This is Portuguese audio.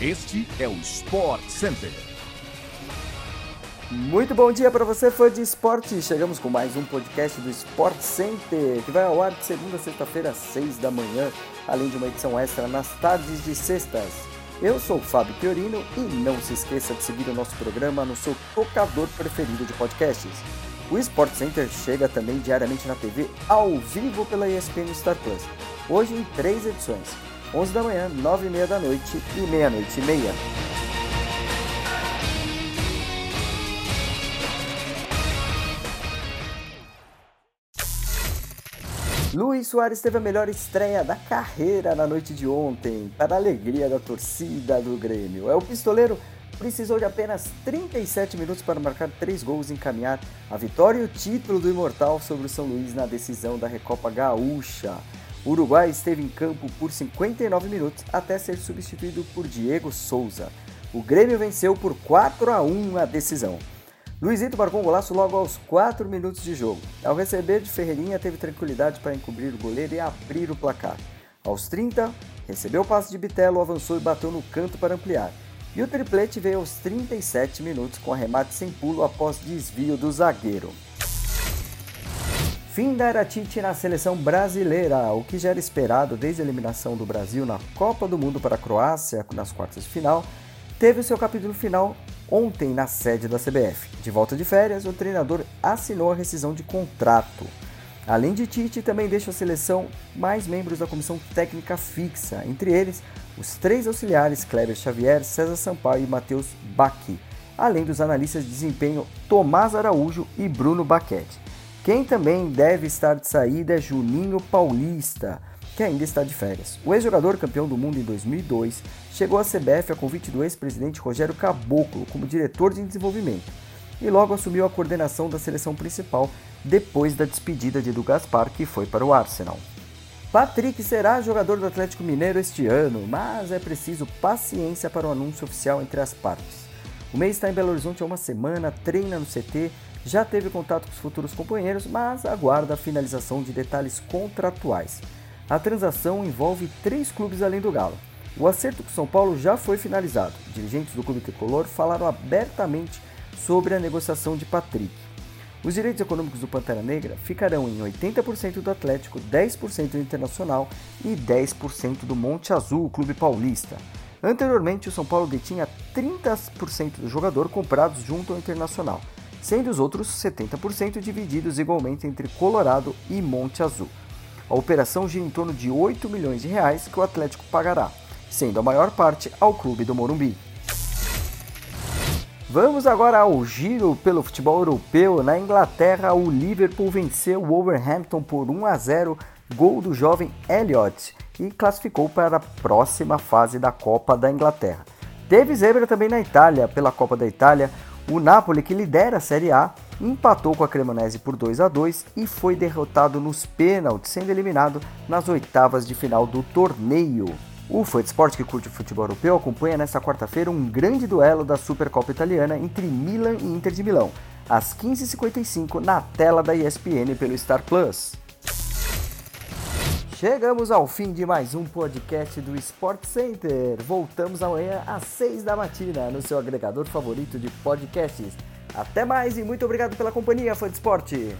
Este é o Sport Center. Muito bom dia para você, fã de esporte. Chegamos com mais um podcast do Sport Center, que vai ao ar de segunda a sexta-feira às seis da manhã, além de uma edição extra nas tardes de sextas. Eu sou o Fábio Fiorino e não se esqueça de seguir o nosso programa no seu tocador preferido de podcasts. O Sport Center chega também diariamente na TV ao vivo pela ESPN Star Plus. Hoje em três edições: 11 da manhã, 9 e meia da noite e meia-noite e meia. Luiz Soares teve a melhor estreia da carreira na noite de ontem, para a alegria da torcida do Grêmio. É o pistoleiro precisou de apenas 37 minutos para marcar 3 gols e encaminhar a vitória e o título do Imortal sobre o São Luís na decisão da Recopa Gaúcha. O Uruguai esteve em campo por 59 minutos até ser substituído por Diego Souza. O Grêmio venceu por 4 a 1 a decisão. Luizito marcou um golaço logo aos 4 minutos de jogo. Ao receber de Ferreirinha, teve tranquilidade para encobrir o goleiro e abrir o placar. Aos 30, recebeu o passe de Bitelo, avançou e bateu no canto para ampliar. E o triplete veio aos 37 minutos com arremate sem pulo após desvio do zagueiro. Fim da era Tite na seleção brasileira, o que já era esperado desde a eliminação do Brasil na Copa do Mundo para a Croácia nas quartas de final, teve o seu capítulo final ontem na sede da CBF. De volta de férias, o treinador assinou a rescisão de contrato. Além de Tite, também deixa a seleção mais membros da comissão técnica fixa, entre eles os três auxiliares Kleber Xavier, César Sampaio e Matheus Baqui, além dos analistas de desempenho Tomás Araújo e Bruno Baquete. Quem também deve estar de saída é Juninho Paulista, que ainda está de férias. O ex-jogador campeão do mundo em 2002 chegou à CBF a convite do ex-presidente Rogério Caboclo como diretor de desenvolvimento e logo assumiu a coordenação da seleção principal depois da despedida de Edu Gaspar, que foi para o Arsenal. Patrick será jogador do Atlético Mineiro este ano, mas é preciso paciência para o anúncio oficial entre as partes. O mês está em Belo Horizonte há uma semana, treina no CT, já teve contato com os futuros companheiros, mas aguarda a finalização de detalhes contratuais. A transação envolve três clubes além do Galo. O acerto com São Paulo já foi finalizado. Dirigentes do clube tricolor falaram abertamente sobre a negociação de Patrick. Os direitos econômicos do Pantera Negra ficarão em 80% do Atlético, 10% do Internacional e 10% do Monte Azul, o clube paulista. Anteriormente, o São Paulo detinha 30% do jogador comprados junto ao Internacional, sendo os outros 70% divididos igualmente entre Colorado e Monte Azul. A operação gira em torno de 8 milhões de reais que o Atlético pagará, sendo a maior parte ao clube do Morumbi. Vamos agora ao giro pelo futebol europeu. Na Inglaterra, o Liverpool venceu o Wolverhampton por 1 a 0, gol do jovem Elliott, e classificou para a próxima fase da Copa da Inglaterra. Teve zebra também na Itália, pela Copa da Itália. O Napoli, que lidera a Série A, empatou com a Cremonese por 2 a 2 e foi derrotado nos pênaltis, sendo eliminado nas oitavas de final do torneio. O Fã de Esporte que curte o futebol europeu acompanha nesta quarta-feira um grande duelo da Supercopa Italiana entre Milan e Inter de Milão, às 15h55 na tela da ESPN pelo Star Plus. Chegamos ao fim de mais um podcast do Sport Center. Voltamos amanhã às 6 da matina no seu agregador favorito de podcasts. Até mais e muito obrigado pela companhia, fã de esporte!